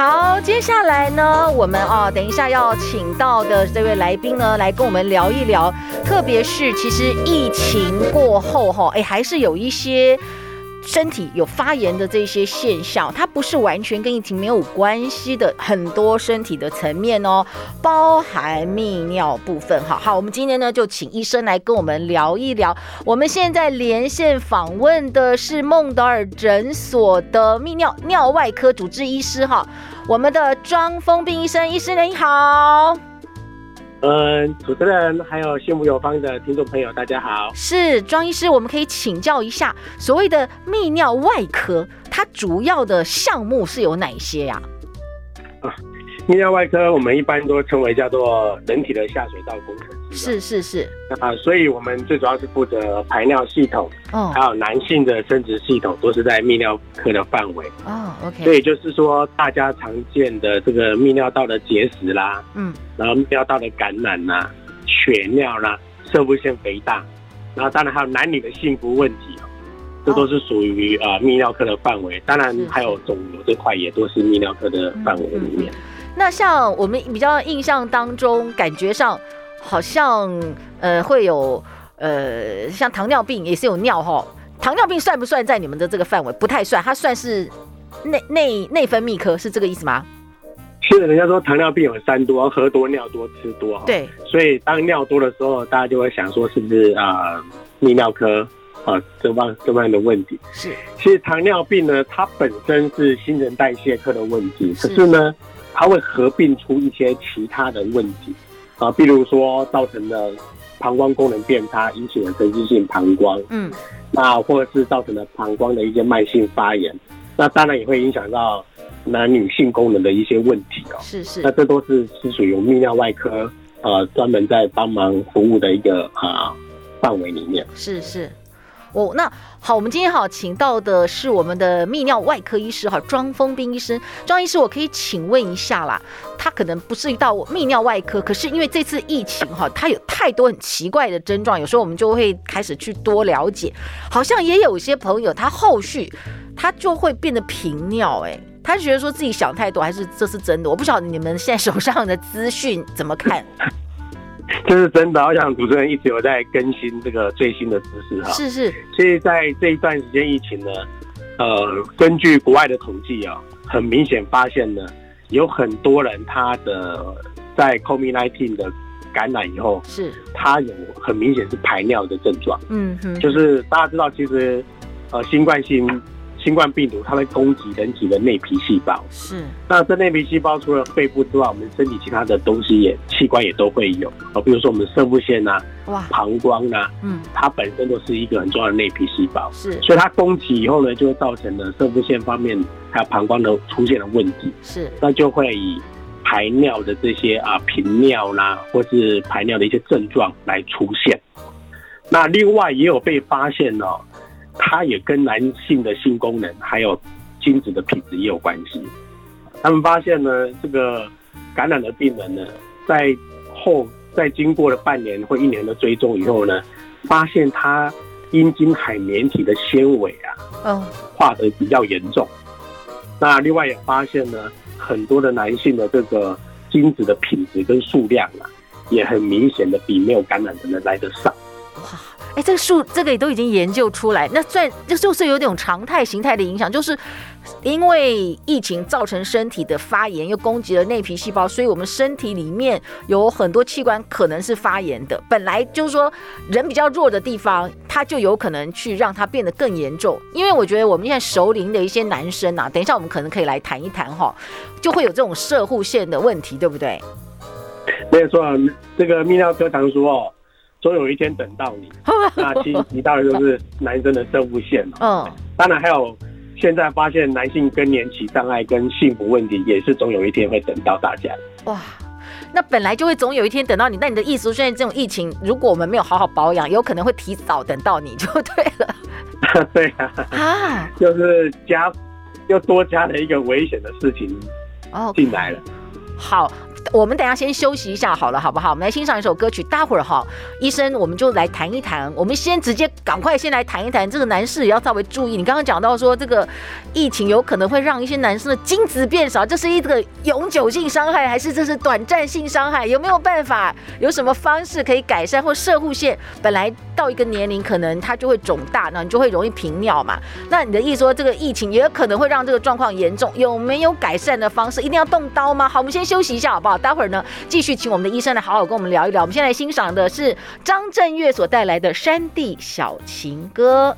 好，接下来呢，我们啊，等一下要请到的这位来宾呢，来跟我们聊一聊。特别是，其实疫情过后哈，哎，还是有一些身体有发炎的这些现象，它不是完全跟疫情没有关系的，很多身体的层面哦，包含泌尿部分。好好，我们今天呢就请医生来跟我们聊一聊。我们现在连线访问的是孟德尔诊所的泌尿尿外科主治医师哈。我们的庄丰彬医生，医师您好。嗯，主持人还有幸福有方的听众朋友，大家好。是庄医师，我们可以请教一下，所谓的泌尿外科，它主要的项目是有哪些呀？啊，泌尿外科我们一般都称为叫做人体的下水道工程。是是是啊，所以我们最主要是负责排尿系统，哦，还有男性的生殖系统都是在泌尿科的范围哦。OK，所以就是说大家常见的这个泌尿道的结石啦，嗯，然后泌尿道的感染呐、啊、血尿啦、摄护腺肥大，然后当然还有男女的幸福问题哦，这都是属于啊泌尿科的范围。当然还有肿瘤这块也都是泌尿科的范围里面。那像我们比较印象当中，感觉上。好像呃会有呃像糖尿病也是有尿哈，糖尿病算不算在你们的这个范围？不太算，它算是内内内分泌科，是这个意思吗？是的，人家说糖尿病有三多，喝多尿多吃多哈。对，所以当尿多的时候，大家就会想说是不是啊泌尿科啊这方这方面的问题？是，其实糖尿病呢，它本身是新陈代谢科的问题，可是呢，它会合并出一些其他的问题。啊，比如说造成了膀胱功能变差，引起了神经性膀胱，嗯，那或者是造成了膀胱的一些慢性发炎，那当然也会影响到男女性功能的一些问题哦。是是，那这都是是属于泌尿外科呃专门在帮忙服务的一个啊范围里面。是是。哦，那好，我们今天好请到的是我们的泌尿外科医师哈，庄丰斌医生。庄医师，我可以请问一下啦，他可能不是到泌尿外科，可是因为这次疫情哈，他有太多很奇怪的症状，有时候我们就会开始去多了解。好像也有一些朋友他后续他就会变得频尿，哎，他觉得说自己想太多，还是这是真的？我不晓得你们现在手上的资讯怎么看。这是真的，我想主持人一直有在更新这个最新的知识哈。是是。所以在这一段时间疫情呢，呃，根据国外的统计啊，很明显发现呢，有很多人他的在 COVID-19 的感染以后，是，他有很明显是排尿的症状。嗯哼。就是大家知道，其实呃，新冠性。新冠病毒它会攻击人体的内皮细胞，是。那这内皮细胞除了肺部之外，我们身体其他的东西也器官也都会有啊，比如说我们肾部腺呐，哇，膀胱呐，嗯，它本身都是一个很重要的内皮细胞，是。所以它攻击以后呢，就会造成了肾部腺方面还有膀胱的出现了问题，是。那就会以排尿的这些啊频尿啦，或是排尿的一些症状来出现。那另外也有被发现呢。它也跟男性的性功能还有精子的品质也有关系。他们发现呢，这个感染的病人呢，在后在经过了半年或一年的追踪以后呢，发现他阴茎海绵体的纤维啊，嗯，化得比较严重。那另外也发现呢，很多的男性的这个精子的品质跟数量啊，也很明显的比没有感染的人来得少。哎，这个数这个也都已经研究出来，那算这就是有点常态形态的影响，就是因为疫情造成身体的发炎，又攻击了内皮细胞，所以我们身体里面有很多器官可能是发炎的。本来就是说人比较弱的地方，它就有可能去让它变得更严重。因为我觉得我们现在熟龄的一些男生啊，等一下我们可能可以来谈一谈哈，就会有这种射护腺的问题，对不对？没有错，这个泌尿科常说哦。总有一天等到你，那其实提到的就是男生的生物线哦。嗯，当然还有现在发现男性更年期障碍跟幸福问题，也是总有一天会等到大家。哇，那本来就会总有一天等到你。那你的意思，现在这种疫情，如果我们没有好好保养，有可能会提早等到你就对了。对啊，啊，就是加又多加了一个危险的事情哦进来了。好。我们等下先休息一下好了，好不好？我们来欣赏一首歌曲。待会儿哈，医生我们就来谈一谈。我们先直接赶快先来谈一谈这个男士也要稍微注意。你刚刚讲到说这个疫情有可能会让一些男生的精子变少，这是一个永久性伤害还是这是短暂性伤害？有没有办法？有什么方式可以改善？或射护腺本来到一个年龄可能它就会肿大，那你就会容易频尿嘛？那你的意思说这个疫情也有可能会让这个状况严重？有没有改善的方式？一定要动刀吗？好，我们先休息一下好不好？好待会儿呢，继续请我们的医生来好好跟我们聊一聊。我们现在欣赏的是张震岳所带来的《山地小情歌》。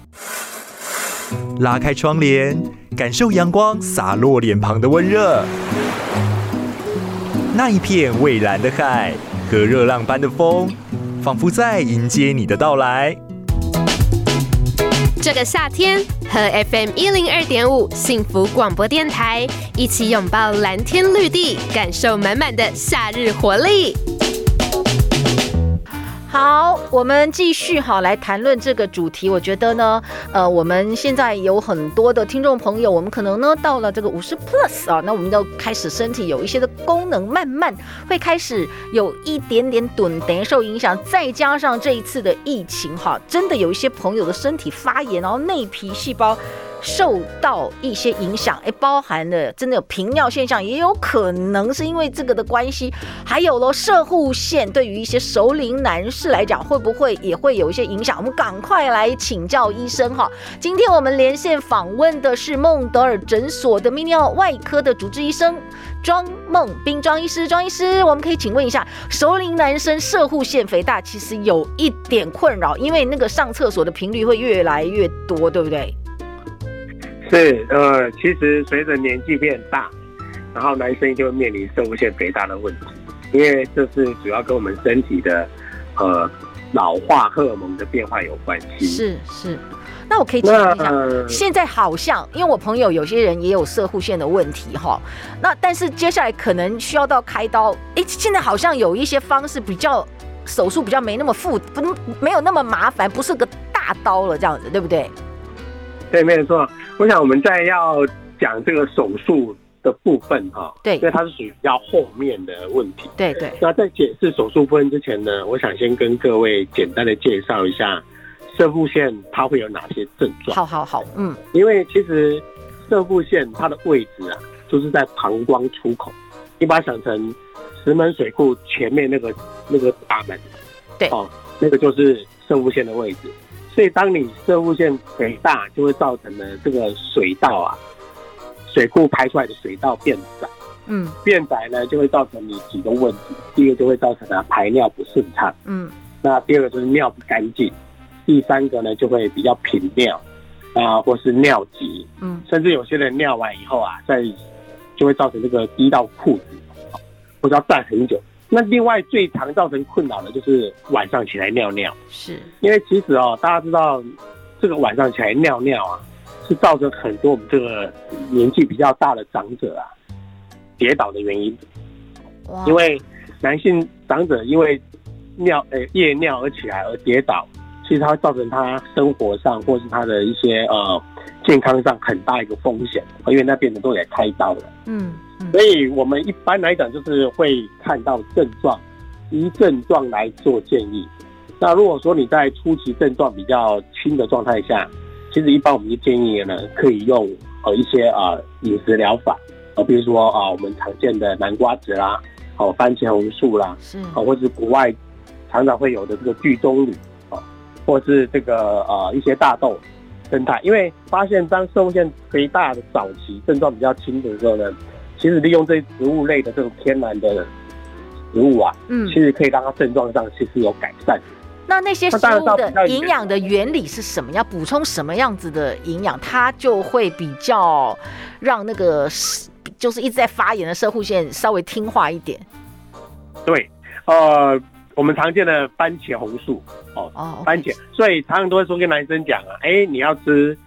拉开窗帘，感受阳光洒落脸庞的温热。那一片蔚蓝的海和热浪般的风，仿佛在迎接你的到来。这个夏天，和 FM 一零二点五幸福广播电台一起拥抱蓝天绿地，感受满满的夏日活力。好，我们继续好来谈论这个主题。我觉得呢，呃，我们现在有很多的听众朋友，我们可能呢到了这个五十 plus 啊，那我们都开始身体有一些的功能慢慢会开始有一点点钝，等受影响。再加上这一次的疫情哈，真的有一些朋友的身体发炎，然后内皮细胞。受到一些影响，哎，包含了真的有频尿现象，也有可能是因为这个的关系。还有咯，射护腺，对于一些熟龄男士来讲，会不会也会有一些影响？我们赶快来请教医生哈。今天我们连线访问的是孟德尔诊所的泌尿外科的主治医生庄梦斌庄医师。庄医师，我们可以请问一下，熟龄男生射护腺肥大其实有一点困扰，因为那个上厕所的频率会越来越多，对不对？是，呃，其实随着年纪变大，然后男生就会面临摄护腺肥大的问题，因为这是主要跟我们身体的，呃，老化荷尔蒙的变化有关系。是是，那我可以请问一下，呃、现在好像因为我朋友有些人也有射护腺的问题哈，那但是接下来可能需要到开刀，哎，现在好像有一些方式比较手术比较没那么复，不没有那么麻烦，不是个大刀了这样子，对不对？对，没有错。我想我们在要讲这个手术的部分哈，对，因为它是属于比较后面的问题。对对。那在解释手术部分之前呢，我想先跟各位简单的介绍一下射护腺它会有哪些症状。好好好，嗯，因为其实射护腺它的位置啊，就是在膀胱出口，你把它想成石门水库前面那个那个大门，对，哦，那个就是射护腺的位置。所以，当你射护线肥大，就会造成了这个水道啊，水库排出来的水道变窄。嗯，变窄呢，就会造成你几个问题。第一个就会造成啊排尿不顺畅。嗯，那第二个就是尿不干净。第三个呢，就会比较频尿啊，或是尿急。嗯，甚至有些人尿完以后啊，在就会造成这个滴到裤子，或者要站很久。那另外最常造成困扰的就是晚上起来尿尿，是因为其实哦，大家知道这个晚上起来尿尿啊，是造成很多我们这个年纪比较大的长者啊跌倒的原因。因为男性长者因为尿呃夜尿而起来而跌倒，其实它会造成他生活上或是他的一些呃健康上很大一个风险，因为那边的都得开刀了。嗯。所以我们一般来讲，就是会看到症状，依症状来做建议。那如果说你在初期症状比较轻的状态下，其实一般我们就建议呢，可以用呃一些啊饮食疗法，呃比如说啊我们常见的南瓜子啦，哦番茄红素啦，是啊或是国外常常会有的这个聚棕榈啊，或是这个呃一些大豆生态，因为发现当摄护腺肥大的早期症状比较轻的时候呢。其实利用这些植物类的这种天然的植物啊，嗯，其实可以让它症状上其实有改善。那那些食物的营养的原理是什么？要补充什么样子的营养，它就会比较让那个就是一直在发炎的射护腺稍微听话一点。对，呃，我们常见的番茄红素哦，哦，番茄，所以常常都会说跟男生讲啊，哎，你要吃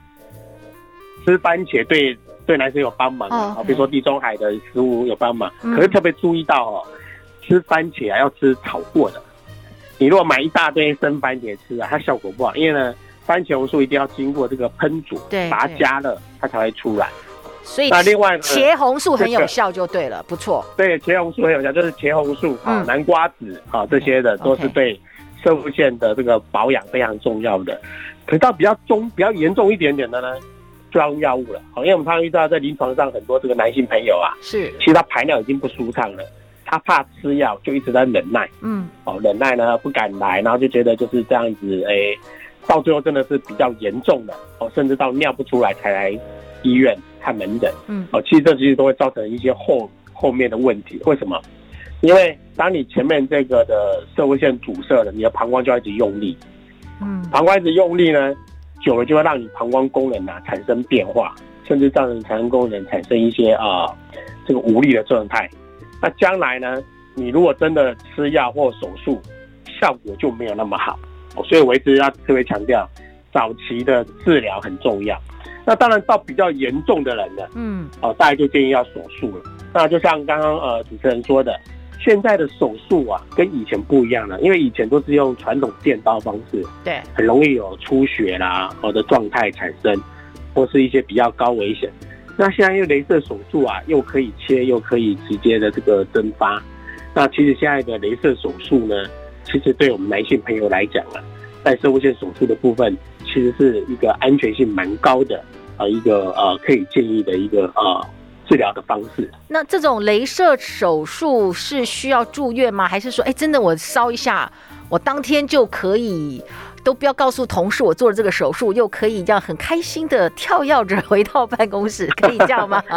吃番茄对对男生有帮忙啊，比如说地中海的食物有帮忙。可是特别注意到哦，吃番茄啊要吃炒过的。你如果买一大堆生番茄吃啊，它效果不好，因为呢，番茄红素一定要经过这个烹煮，对，把它加热，它才会出来。所以那另外茄红素很有效就对了，不错。对，茄红素很有效，就是茄红素啊、南瓜子啊这些的都是对摄护腺的这个保养非常重要的。可是到比较中、比较严重一点点的呢，就要用药物了。好，因为我们常常遇到在临床上很多这个男性朋友啊，是，其实他排尿已经不舒畅了。他怕吃药，就一直在忍耐。嗯，哦，忍耐呢，不敢来，然后就觉得就是这样子，哎、欸，到最后真的是比较严重的，哦，甚至到尿不出来才来医院看门诊。嗯，哦，其实这其实都会造成一些后后面的问题。为什么？因为当你前面这个的社会线阻塞了，你的膀胱就要一直用力。嗯，膀胱一直用力呢，久了就会让你膀胱功能啊产生变化，甚至造成产生功能产生一些啊、呃、这个无力的状态。那将来呢？你如果真的吃药或手术，效果就没有那么好。所以我一直要特别强调，早期的治疗很重要。那当然到比较严重的人呢，嗯，哦，大家就建议要手术了。那就像刚刚呃主持人说的，现在的手术啊跟以前不一样了，因为以前都是用传统电刀方式，对，很容易有出血啦，或者状态产生，或是一些比较高危险。那现在因为雷射手术啊，又可以切，又可以直接的这个蒸发。那其实现在的镭射手术呢，其实对我们男性朋友来讲啊，在生物线手术的部分，其实是一个安全性蛮高的啊，一个呃可以建议的一个呃治疗的方式。那这种镭射手术是需要住院吗？还是说，哎，真的我烧一下，我当天就可以？都不要告诉同事我做了这个手术，又可以这样很开心的跳跃着回到办公室，可以这样吗？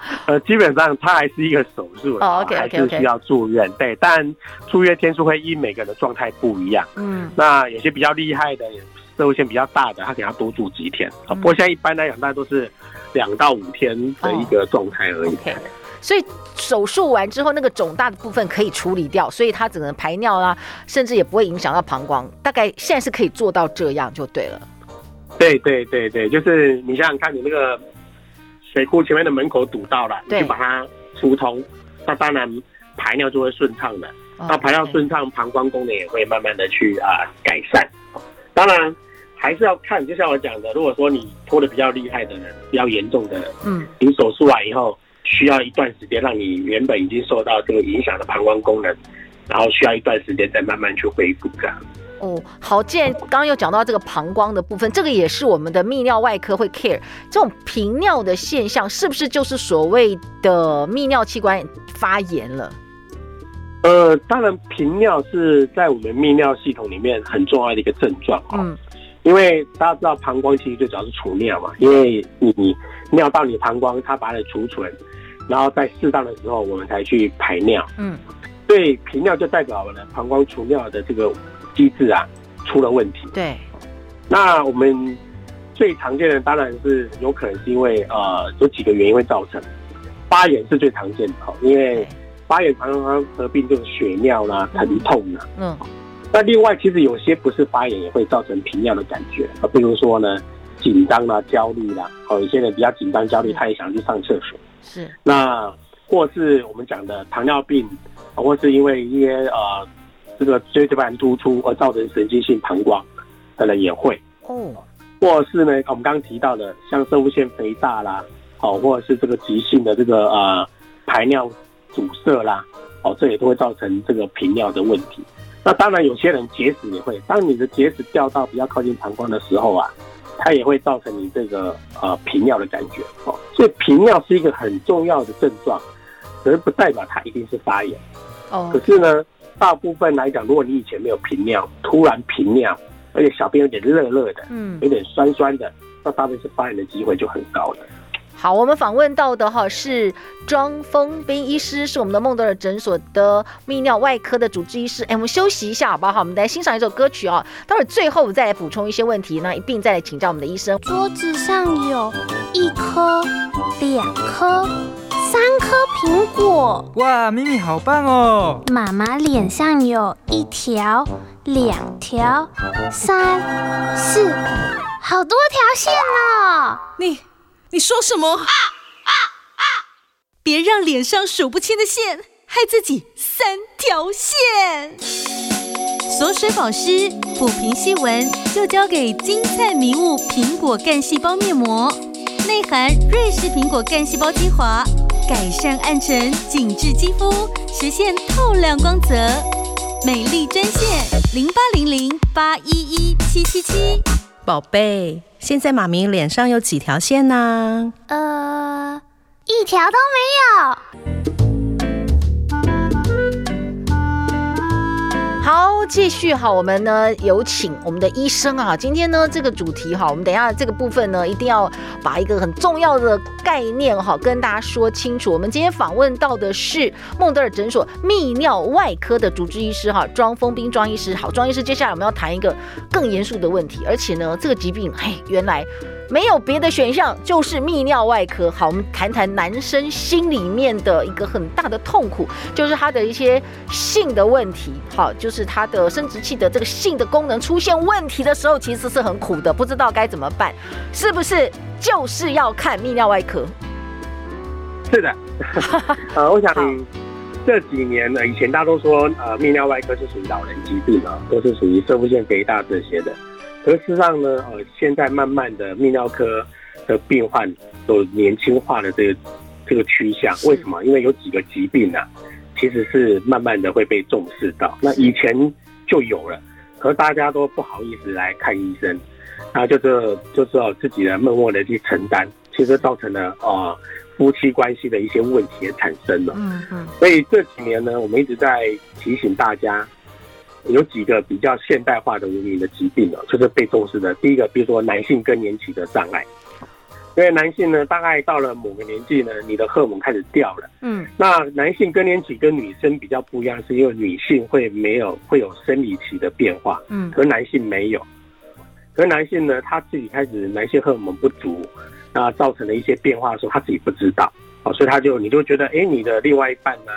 呃，基本上它还是一个手术哦，OK 是需要住院。对，但住院天数会因每个人的状态不一样。嗯，那有些比较厉害的，社会性比较大的，他可能要多住几天。嗯、不过现在一般来讲，大家都是两到五天的一个状态而已。哦 okay. 所以手术完之后，那个肿大的部分可以处理掉，所以它只能排尿啦，甚至也不会影响到膀胱。大概现在是可以做到这样就对了。对对对对，就是你想想看，你那个水库前面的门口堵到了，你就把它疏通，那当然排尿就会顺畅的。那排尿顺畅，膀胱功能也会慢慢的去啊改善。当然还是要看，就像我讲的，如果说你拖的比较厉害的人，比较严重的人，嗯，你手术完以后。需要一段时间，让你原本已经受到这个影响的膀胱功能，然后需要一段时间再慢慢去恢复这样。哦，好，既然刚刚又讲到这个膀胱的部分，这个也是我们的泌尿外科会 care 这种频尿的现象，是不是就是所谓的泌尿器官发炎了？呃，当然，频尿是在我们泌尿系统里面很重要的一个症状。嗯。因为大家知道膀胱其实最主要是储尿嘛，因为你尿到你膀胱，它把它储存，然后在适当的时候我们才去排尿。嗯，所以频尿就代表了膀胱储尿的这个机制啊出了问题。对，那我们最常见的当然是有可能是因为呃有几个原因会造成发炎是最常见的，因为发炎常常合并就是血尿啦、疼痛啦。嗯。那另外，其实有些不是发炎也会造成频尿的感觉啊，比如说呢，紧张啦、焦虑啦，哦，有些人比较紧张、焦虑，他也想去上厕所。是。那或是我们讲的糖尿病，或是因为一些呃这个椎间盘突出而造成神经性膀胱，可能也会。哦。或是呢，我们刚刚提到的，像摄护腺肥大啦，哦，或者是这个急性的这个呃排尿阻塞啦，哦，这也都会造成这个频尿的问题。那当然，有些人结石也会。当你的结石掉到比较靠近膀胱的时候啊，它也会造成你这个呃频尿的感觉哦。所以频尿是一个很重要的症状，可是不代表它一定是发炎哦。可是呢，大部分来讲，如果你以前没有频尿，突然频尿，而且小便有点热热的，嗯，有点酸酸的，那大部分是发炎的机会就很高了。好，我们访问到的哈是庄丰斌医师，是我们的孟德尔诊所的泌尿外科的主治医师。哎，我们休息一下好不好？我们来欣赏一首歌曲啊，待会儿最后我们再来补充一些问题，那一并再来请教我们的医生。桌子上有一颗、两颗、三颗苹果。哇，咪咪好棒哦！妈妈脸上有一条、两条、三、四，好多条线哦。你。你说什么？啊啊啊！别让脸上数不清的线害自己三条线。锁水保湿、抚平细纹，就交给金灿迷雾苹果干细胞面膜，内含瑞士苹果干细胞精华，改善暗沉、紧致肌肤，实现透亮光泽。美丽专线零八零零八一一七七七。宝贝，现在马明脸上有几条线呢？呃，一条都没有。好，继续哈，我们呢有请我们的医生啊。今天呢这个主题哈，我们等一下这个部分呢一定要把一个很重要的概念哈跟大家说清楚。我们今天访问到的是孟德尔诊所泌尿外科的主治医师哈庄丰彬庄医师。好，庄医师，接下来我们要谈一个更严肃的问题，而且呢这个疾病嘿原来。没有别的选项，就是泌尿外科。好，我们谈谈男生心里面的一个很大的痛苦，就是他的一些性的问题。好，就是他的生殖器的这个性的功能出现问题的时候，其实是很苦的，不知道该怎么办。是不是就是要看泌尿外科？是的，呃，我想这几年呢，以前大家都说，呃，泌尿外科是属于老人疾病啊，都是属于摄护腺肥大这些的。可事实上呢，呃，现在慢慢的泌尿科的病患有年轻化的这个这个趋向。为什么？因为有几个疾病呢，啊，其实是慢慢的会被重视到。那以前就有了，可是大家都不好意思来看医生，然后就是就只好自己的默默的去承担，其实造成了啊，呃，夫妻关系的一些问题也产生了。嗯嗯。所以这几年呢，我们一直在提醒大家。有几个比较现代化的文明的疾病呢，就是被重视的。第一个，比如说男性更年期的障碍，因为男性呢，大概到了某个年纪呢，你的荷尔蒙开始掉了。嗯，那男性更年期跟女生比较不一样，是因为女性会没有会有生理期的变化，嗯，可是男性没有。可是男性呢，他自己开始男性荷尔蒙不足，那造成了一些变化的时候，他自己不知道，哦，所以他就你就觉得，哎，你的另外一半呢，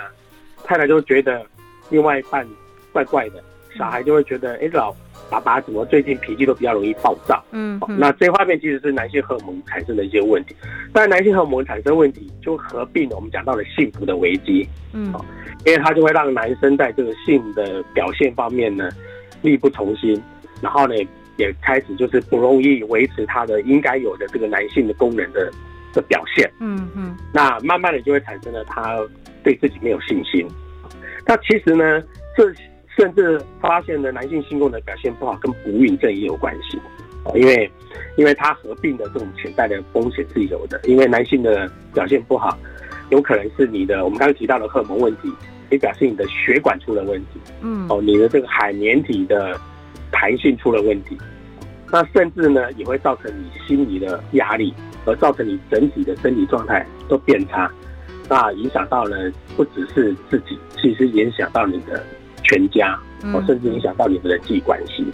太太就觉得另外一半怪怪的。小孩就会觉得，哎，老爸爸怎么最近脾气都比较容易暴躁？嗯，嗯，那这方面其实是男性荷尔蒙产生的一些问题。但男性荷尔蒙产生问题，就合并了我们讲到的幸福的危机。嗯，因为它就会让男生在这个性的表现方面呢，力不从心，然后呢，也开始就是不容易维持他的应该有的这个男性的功能的的表现。嗯嗯，那慢慢的就会产生了他对自己没有信心。那其实呢，这。甚至发现了男性性功能表现不好，跟不孕症也有关系，因为，因为它合并的这种潜在的风险是有的。因为男性的表现不好，有可能是你的我们刚刚提到的荷尔蒙问题，也表示你的血管出了问题，嗯，哦，你的这个海绵体的弹性出了问题，那甚至呢也会造成你心理的压力，而造成你整体的身体状态都变差，那影响到了不只是自己，其实影响到你的。全家，哦，甚至影响到你的人际关系。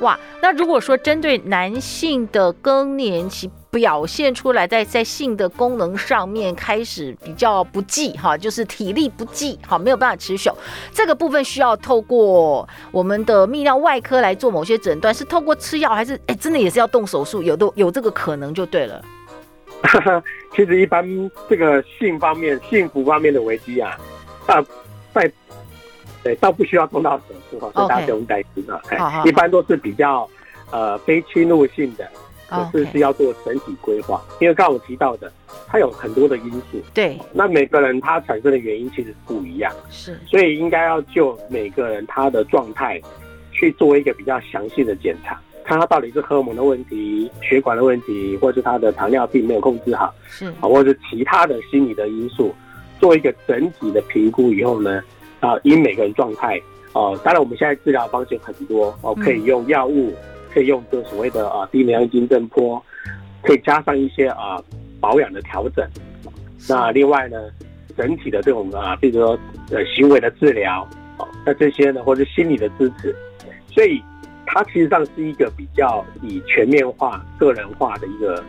哇，那如果说针对男性的更年期表现出来，在在性的功能上面开始比较不济哈，就是体力不济，好，没有办法持久，这个部分需要透过我们的泌尿外科来做某些诊断，是透过吃药还是哎，真的也是要动手术？有的有这个可能就对了。其实一般这个性方面、幸福方面的危机啊，大，在。对，倒不需要动到手术哈，所以大家不用担心啊。Okay. 一般都是比较呃非侵入性的，可是是要做整体规划。因为刚刚我提到的，它有很多的因素。对，那每个人他产生的原因其实不一样，是，所以应该要就每个人他的状态去做一个比较详细的检查，看他到底是荷尔蒙的问题、血管的问题，或是他的糖尿病没有控制好，是，或者是其他的心理的因素，做一个整体的评估以后呢。啊，因每个人状态，哦、呃，当然我们现在治疗方式很多哦，可以用药物，可以用这所谓的啊低能量金震波，可以加上一些啊保养的调整。那另外呢，整体的这种啊，比如说呃行为的治疗，哦，那这些呢，或者心理的支持，所以它其实上是一个比较以全面化、个人化的一个。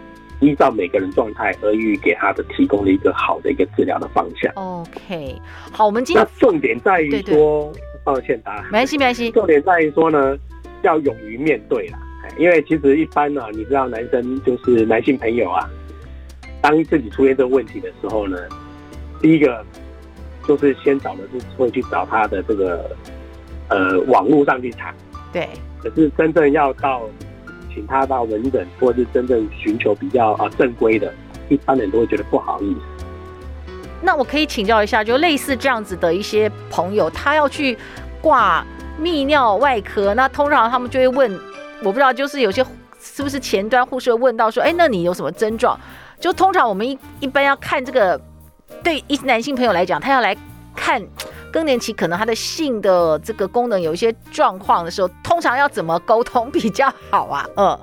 依照每个人状态而予给他的提供了一个好的一个治疗的方向。OK，好，我们今天那重点在于说，抱歉大家，没关系没关系。重点在于说呢，要勇于面对啦，因为其实一般呢、啊，你知道男生就是男性朋友啊，当自己出现这个问题的时候呢，第一个就是先找的是会去找他的这个呃网络上去查，对。可是真正要到请他到门诊，或是真正寻求比较啊正规的，一般人都会觉得不好意思。那我可以请教一下，就类似这样子的一些朋友，他要去挂泌尿外科，那通常他们就会问，我不知道，就是有些是不是前端护士会问到说，哎，那你有什么症状？就通常我们一一般要看这个，对一男性朋友来讲，他要来看更年期可能他的性的这个功能有一些状况的时候，通常要怎么沟通比较好啊？嗯，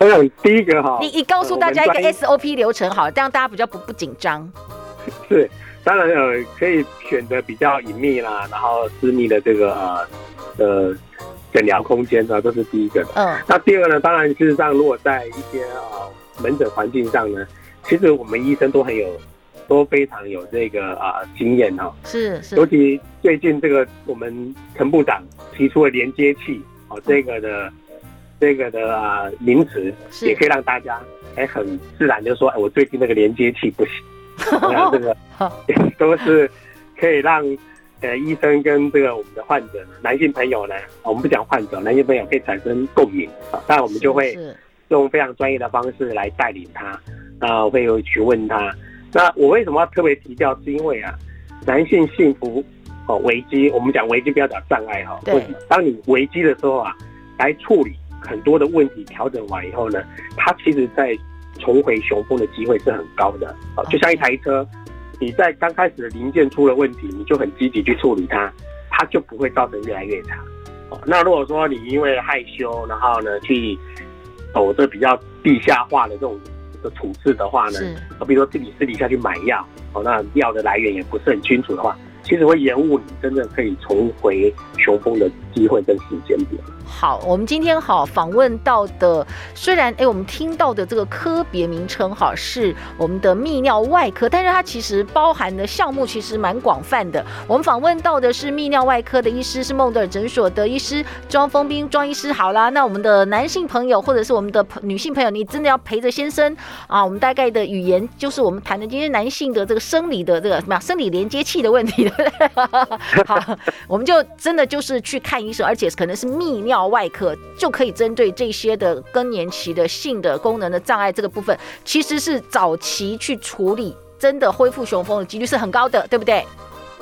我想第一个哈，你你告诉大家一个 SOP 流程好，这样大家比较不不紧张。是，当然呃，可以选择比较隐秘啦，然后私密的这个呃呃诊疗空间呢，这是第一个的。嗯，那第二个呢，当然事实上，如果在一些呃门诊环境上呢，其实我们医生都很有，都非常有这个啊、呃、经验哈。是是。尤其最近这个我们陈部长提出了连接器哦，这个的、嗯、这个的啊、呃、名词，也可以让大家哎很自然就说，哎，我最近那个连接器不行。那这个都是可以让呃医生跟这个我们的患者男性朋友呢，我们不讲患者，男性朋友可以产生共鸣啊。那我们就会用非常专业的方式来带领他，啊，会有询问他。那我为什么要特别提到？是因为啊，男性幸福哦危机，我们讲危机不要讲障碍哈。对。当你危机的时候啊，来处理很多的问题，调整完以后呢，他其实在。重回雄风的机会是很高的啊，就像一台车，你在刚开始的零件出了问题，你就很积极去处理它，它就不会造成越来越差。哦，那如果说你因为害羞，然后呢去走这比较地下化的这种的处置的话呢，比如说自己私底下去买药，哦，那药的来源也不是很清楚的话，其实会延误你真正可以重回雄风的机会跟时间点。好，我们今天好访问到的，虽然哎，我们听到的这个科别名称哈是我们的泌尿外科，但是它其实包含的项目其实蛮广泛的。我们访问到的是泌尿外科的医师，是孟德尔诊所的医师庄丰斌庄医师。好啦，那我们的男性朋友或者是我们的女性朋友，你真的要陪着先生啊？我们大概的语言就是我们谈的今天男性的这个生理的这个什么生理连接器的问题，好，我们就真的就是去看医生，而且可能是泌尿。外科就可以针对这些的更年期的性的功能的障碍这个部分，其实是早期去处理，真的恢复雄风的几率是很高的，对不对？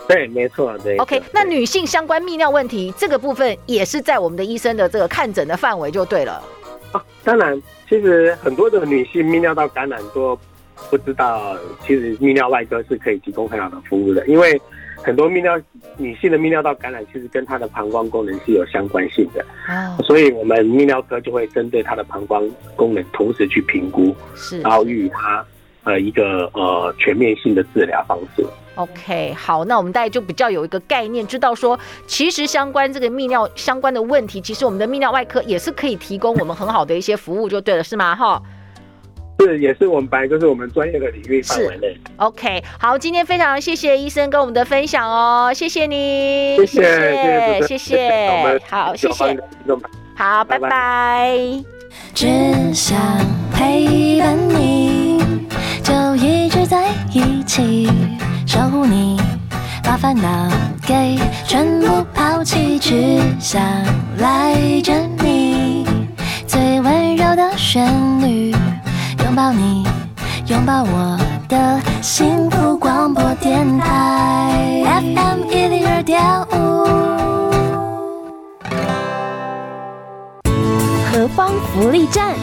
对，没错，对。OK，那女性相关泌尿问题这个部分也是在我们的医生的这个看诊的范围就对了。啊，当然，其实很多的女性泌尿道感染都不知道，其实泌尿外科是可以提供很好的服务的，因为。很多泌尿女性的泌尿道感染，其实跟她的膀胱功能是有相关性的，所以我们泌尿科就会针对她的膀胱功能同时去评估，是，然后予以她呃一个呃全面性的治疗方式。OK，好，那我们大家就比较有一个概念，知道说其实相关这个泌尿相关的问题，其实我们的泌尿外科也是可以提供我们很好的一些服务，就对了，是吗？哈。是，也是我们本来就是我们专业的领域范围内。OK，好，今天非常谢谢医生跟我们的分享哦，谢谢你，谢谢，谢谢，谢谢，好，谢谢，好，拜拜。只想陪伴你，就一直在一起，守护你，把烦恼给全部抛弃，只想赖着你，最温柔的旋律。拥抱你，拥抱我的幸福广播电台 FM 一零二点五。何方福利站。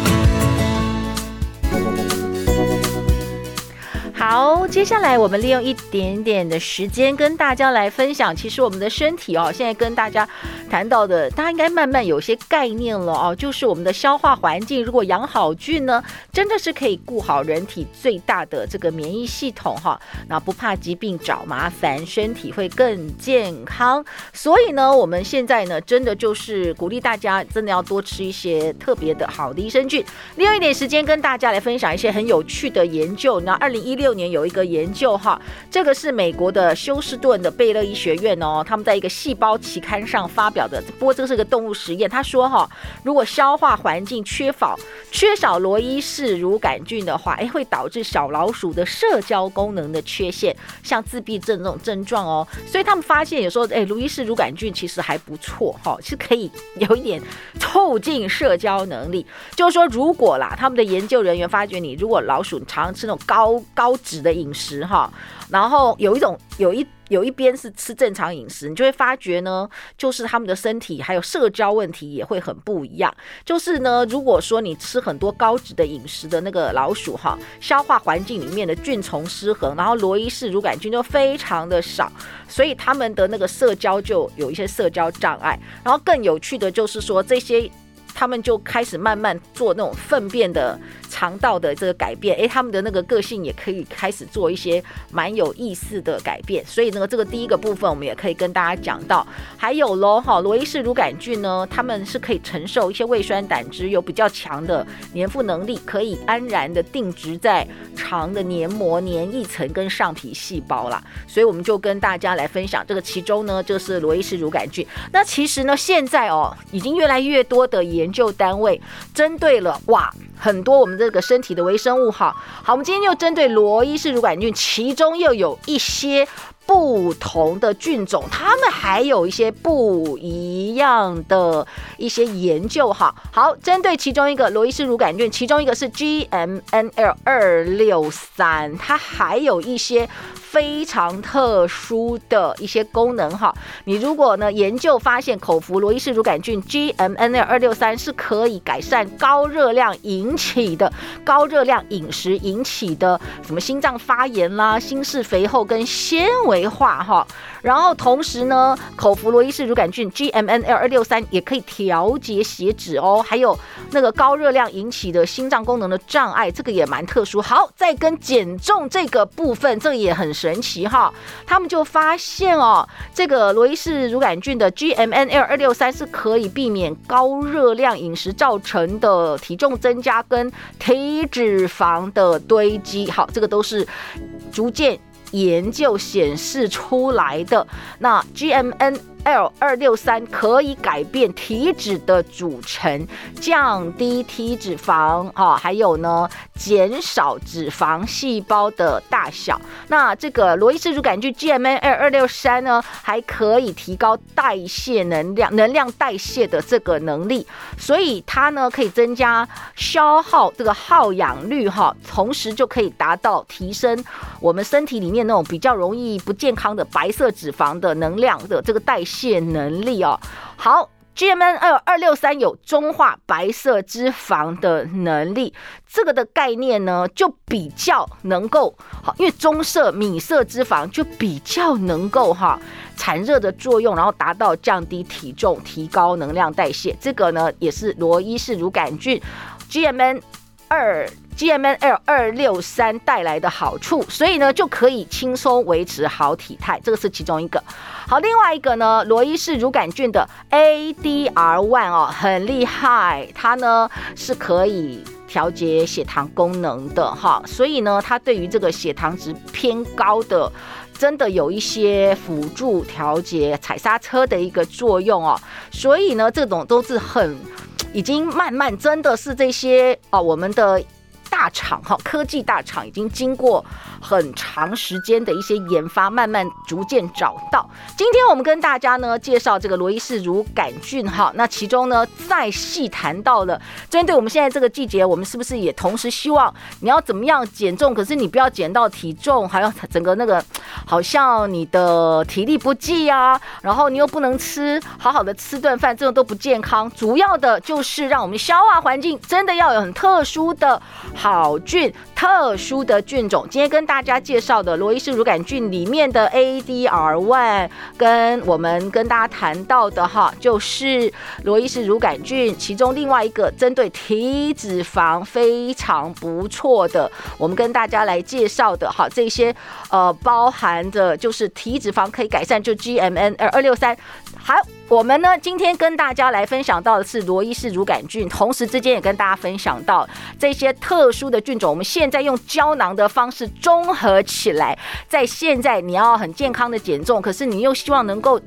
好，接下来我们利用一点点的时间跟大家来分享。其实我们的身体哦，现在跟大家谈到的，大家应该慢慢有些概念了哦。就是我们的消化环境，如果养好菌呢，真的是可以顾好人体最大的这个免疫系统哈。那不怕疾病找麻烦，身体会更健康。所以呢，我们现在呢，真的就是鼓励大家，真的要多吃一些特别的好的益生菌。利用一点时间跟大家来分享一些很有趣的研究。那二零一六。六年有一个研究哈，这个是美国的休斯顿的贝勒医学院哦，他们在一个细胞期刊上发表的。不过这个是个动物实验，他说哈，如果消化环境缺乏缺少罗伊氏乳杆菌的话，哎，会导致小老鼠的社交功能的缺陷，像自闭症这种症状哦。所以他们发现有时候，哎，罗伊氏乳杆菌其实还不错哈，是可以有一点促进社交能力。就是说，如果啦，他们的研究人员发觉你如果老鼠常吃那种高高脂的饮食哈，然后有一种有一有一边是吃正常饮食，你就会发觉呢，就是他们的身体还有社交问题也会很不一样。就是呢，如果说你吃很多高脂的饮食的那个老鼠哈，消化环境里面的菌虫失衡，然后罗伊氏乳杆菌就非常的少，所以他们的那个社交就有一些社交障碍。然后更有趣的就是说这些。他们就开始慢慢做那种粪便的肠道的这个改变，诶，他们的那个个性也可以开始做一些蛮有意思的改变。所以呢，这个第一个部分我们也可以跟大家讲到。还有喽，哈，罗伊氏乳杆菌呢，他们是可以承受一些胃酸胆汁，有比较强的粘附能力，可以安然的定植在肠的黏膜、黏液层跟上皮细胞啦。所以我们就跟大家来分享这个，其中呢就是罗伊氏乳杆菌。那其实呢，现在哦，已经越来越多的研研究单位针对了哇，很多我们这个身体的微生物哈，好，我们今天又针对罗伊氏乳杆菌，其中又有一些不同的菌种，它们还有一些不一样的一些研究哈。好，针对其中一个罗伊氏乳杆菌，其中一个是 GMNL 二六三，它还有一些。非常特殊的一些功能哈，你如果呢研究发现口服罗伊氏乳杆菌 GMNL 二六三是可以改善高热量引起的高热量饮食引起的什么心脏发炎啦、心室肥厚跟纤维化哈，然后同时呢口服罗伊氏乳杆菌 GMNL 二六三也可以调节血脂哦，还有那个高热量引起的心脏功能的障碍，这个也蛮特殊。好，再跟减重这个部分，这个也很。神奇哈，他们就发现哦，这个罗伊氏乳杆菌的 GMNL 二六三是可以避免高热量饮食造成的体重增加跟体脂肪的堆积。好，这个都是逐渐研究显示出来的。那 GMN L 二六三可以改变体脂的组成，降低体脂肪啊，还有呢，减少脂肪细胞的大小。那这个罗伊氏乳杆菌 GMN L 二六三呢，还可以提高代谢能量、能量代谢的这个能力，所以它呢可以增加消耗这个耗氧率哈，同时就可以达到提升我们身体里面那种比较容易不健康的白色脂肪的能量的这个代谢。谢能力哦，好，G M N 二二六三有中化白色脂肪的能力，这个的概念呢就比较能够好，因为棕色米色脂肪就比较能够哈产热的作用，然后达到降低体重、提高能量代谢，这个呢也是罗伊氏乳杆菌 GMN 二。GMNL 二六三带来的好处，所以呢就可以轻松维持好体态，这个是其中一个。好，另外一个呢，罗伊氏乳杆菌的 ADR one 哦，很厉害，它呢是可以调节血糖功能的哈，所以呢它对于这个血糖值偏高的，真的有一些辅助调节、踩刹车的一个作用哦。所以呢，这种都是很已经慢慢真的是这些哦，我们的。大厂哈，科技大厂已经经过很长时间的一些研发，慢慢逐渐找到。今天我们跟大家呢介绍这个罗伊氏乳杆菌哈，那其中呢再细谈到了针对我们现在这个季节，我们是不是也同时希望你要怎么样减重？可是你不要减到体重，还要整个那个好像你的体力不济啊，然后你又不能吃好好的吃顿饭，这种都不健康。主要的就是让我们消化环境真的要有很特殊的。好好菌，特殊的菌种。今天跟大家介绍的罗伊氏乳杆菌里面的 A D R one，跟我们跟大家谈到的哈，就是罗伊氏乳杆菌。其中另外一个针对体脂肪非常不错的，我们跟大家来介绍的哈，这些呃包含的就是体脂肪可以改善，就 G M N 二二六三。好，我们呢今天跟大家来分享到的是罗伊氏乳杆菌，同时之间也跟大家分享到这些特殊的菌种，我们现在用胶囊的方式综合起来，在现在你要很健康的减重，可是你又希望能够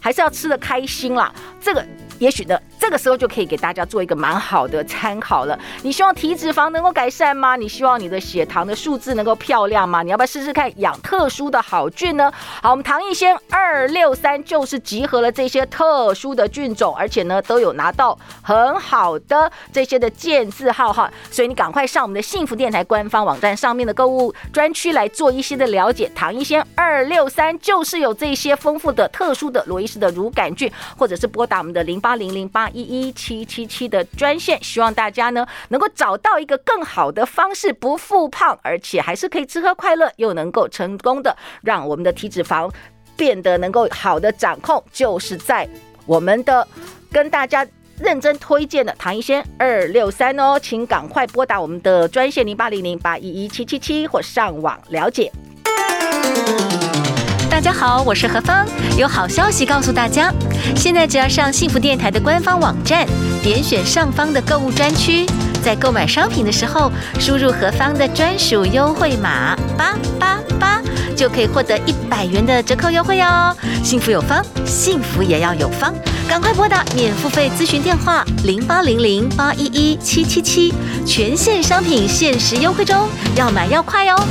还是要吃的开心啦，这个。也许呢，这个时候就可以给大家做一个蛮好的参考了。你希望体脂肪能够改善吗？你希望你的血糖的数字能够漂亮吗？你要不要试试看养特殊的好菌呢？好，我们唐艺仙二六三就是集合了这些特殊的菌种，而且呢都有拿到很好的这些的健字号哈。所以你赶快上我们的幸福电台官方网站上面的购物专区来做一些的了解。唐艺仙二六三就是有这些丰富的特殊的罗伊氏的乳杆菌，或者是拨打我们的零八。八零零八一一七七七的专线，希望大家呢能够找到一个更好的方式，不复胖，而且还是可以吃喝快乐，又能够成功的让我们的体脂肪变得能够好的掌控，就是在我们的跟大家认真推荐的唐艺纤二六三哦，请赶快拨打我们的专线零八零零八一一七七七或上网了解。大家好，我是何芳，有好消息告诉大家。现在只要上幸福电台的官方网站，点选上方的购物专区，在购买商品的时候，输入何芳的专属优惠码八八八，就可以获得一百元的折扣优惠哦。幸福有方，幸福也要有方，赶快拨打免付费咨询电话零八零零八一一七七七，全线商品限时优惠中，要买要快哦。